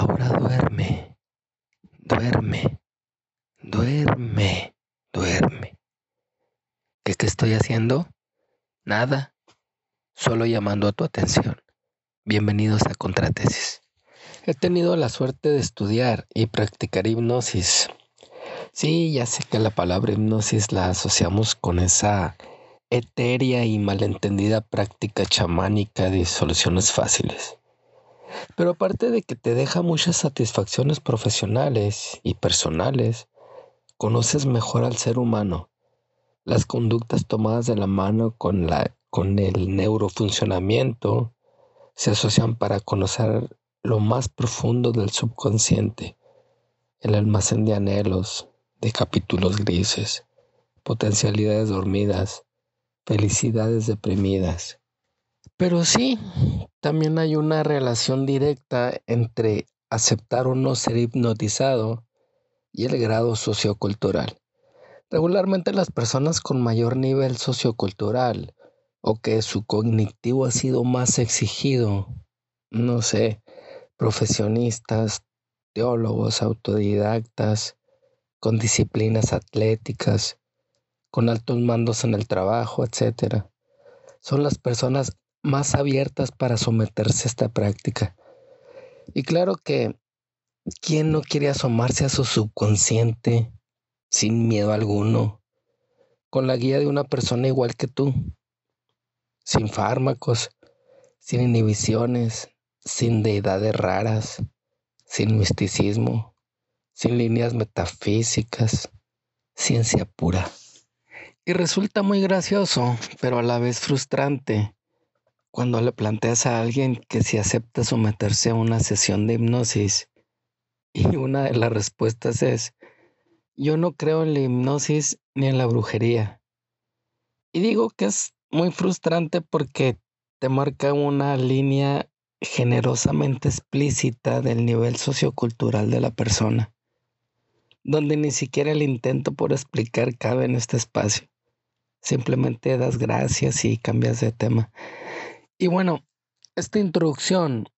Ahora duerme, duerme, duerme, duerme. ¿Qué, ¿Qué estoy haciendo? Nada, solo llamando a tu atención. Bienvenidos a Contratesis. He tenido la suerte de estudiar y practicar hipnosis. Sí, ya sé que la palabra hipnosis la asociamos con esa etérea y malentendida práctica chamánica de soluciones fáciles. Pero aparte de que te deja muchas satisfacciones profesionales y personales, conoces mejor al ser humano. Las conductas tomadas de la mano con, la, con el neurofuncionamiento se asocian para conocer lo más profundo del subconsciente, el almacén de anhelos, de capítulos grises, potencialidades dormidas, felicidades deprimidas. Pero sí, también hay una relación directa entre aceptar o no ser hipnotizado y el grado sociocultural. Regularmente las personas con mayor nivel sociocultural o que su cognitivo ha sido más exigido, no sé, profesionistas, teólogos, autodidactas, con disciplinas atléticas, con altos mandos en el trabajo, etc. Son las personas más abiertas para someterse a esta práctica. Y claro que, ¿quién no quiere asomarse a su subconsciente sin miedo alguno, con la guía de una persona igual que tú, sin fármacos, sin inhibiciones, sin deidades raras, sin misticismo, sin líneas metafísicas, ciencia pura? Y resulta muy gracioso, pero a la vez frustrante cuando le planteas a alguien que si acepta someterse a una sesión de hipnosis y una de las respuestas es, yo no creo en la hipnosis ni en la brujería. Y digo que es muy frustrante porque te marca una línea generosamente explícita del nivel sociocultural de la persona, donde ni siquiera el intento por explicar cabe en este espacio. Simplemente das gracias y cambias de tema. Y bueno, esta introducción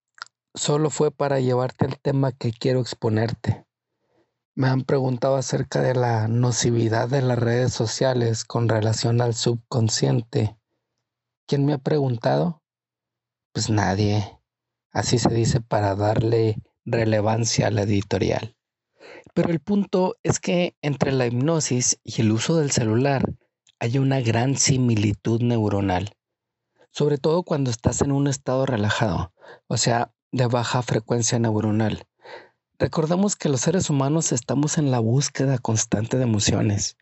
solo fue para llevarte al tema que quiero exponerte. Me han preguntado acerca de la nocividad de las redes sociales con relación al subconsciente. ¿Quién me ha preguntado? Pues nadie. Así se dice para darle relevancia a la editorial. Pero el punto es que entre la hipnosis y el uso del celular hay una gran similitud neuronal sobre todo cuando estás en un estado relajado, o sea, de baja frecuencia neuronal. Recordamos que los seres humanos estamos en la búsqueda constante de emociones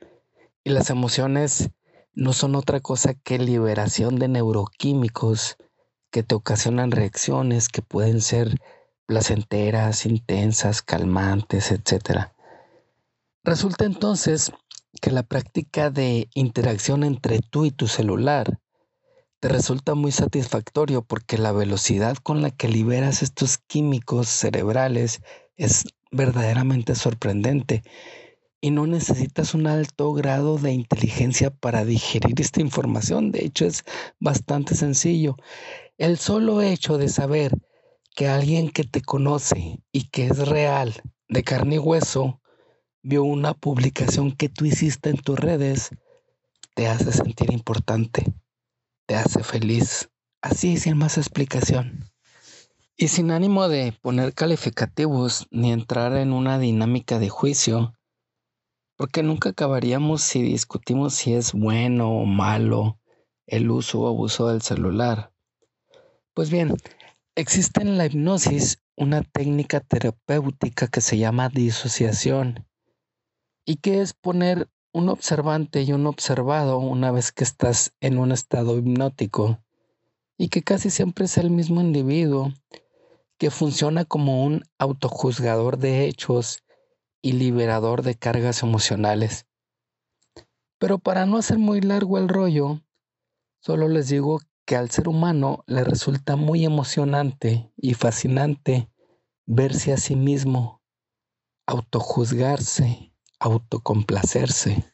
y las emociones no son otra cosa que liberación de neuroquímicos que te ocasionan reacciones que pueden ser placenteras, intensas, calmantes, etc. Resulta entonces que la práctica de interacción entre tú y tu celular te resulta muy satisfactorio porque la velocidad con la que liberas estos químicos cerebrales es verdaderamente sorprendente y no necesitas un alto grado de inteligencia para digerir esta información. De hecho, es bastante sencillo. El solo hecho de saber que alguien que te conoce y que es real, de carne y hueso, vio una publicación que tú hiciste en tus redes, te hace sentir importante te hace feliz, así sin más explicación. Y sin ánimo de poner calificativos ni entrar en una dinámica de juicio, porque nunca acabaríamos si discutimos si es bueno o malo el uso o abuso del celular. Pues bien, existe en la hipnosis una técnica terapéutica que se llama disociación y que es poner un observante y un observado una vez que estás en un estado hipnótico y que casi siempre es el mismo individuo que funciona como un autojuzgador de hechos y liberador de cargas emocionales. Pero para no hacer muy largo el rollo, solo les digo que al ser humano le resulta muy emocionante y fascinante verse a sí mismo, autojuzgarse autocomplacerse.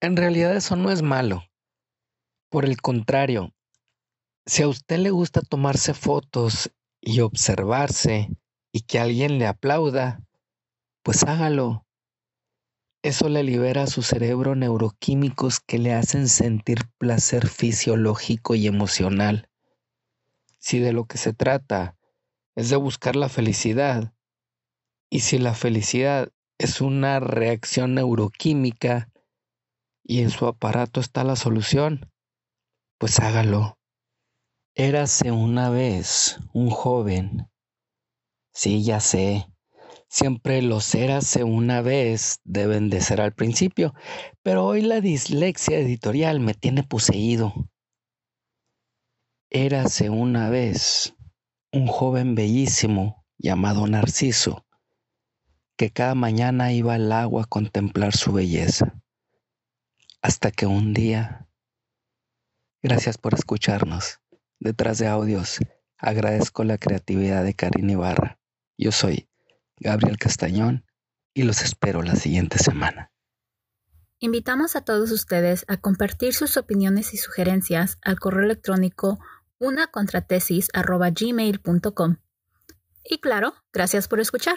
En realidad eso no es malo. Por el contrario, si a usted le gusta tomarse fotos y observarse y que alguien le aplauda, pues hágalo. Eso le libera a su cerebro neuroquímicos que le hacen sentir placer fisiológico y emocional. Si de lo que se trata es de buscar la felicidad, y si la felicidad es una reacción neuroquímica y en su aparato está la solución, pues hágalo. Érase una vez un joven. Sí, ya sé. Siempre los érase una vez deben de ser al principio, pero hoy la dislexia editorial me tiene poseído. Érase una vez un joven bellísimo llamado Narciso que cada mañana iba al agua a contemplar su belleza. Hasta que un día, gracias por escucharnos. Detrás de audios, agradezco la creatividad de Karina Ibarra. Yo soy Gabriel Castañón y los espero la siguiente semana. Invitamos a todos ustedes a compartir sus opiniones y sugerencias al correo electrónico unacontratesis.gmail.com. Y claro, gracias por escuchar.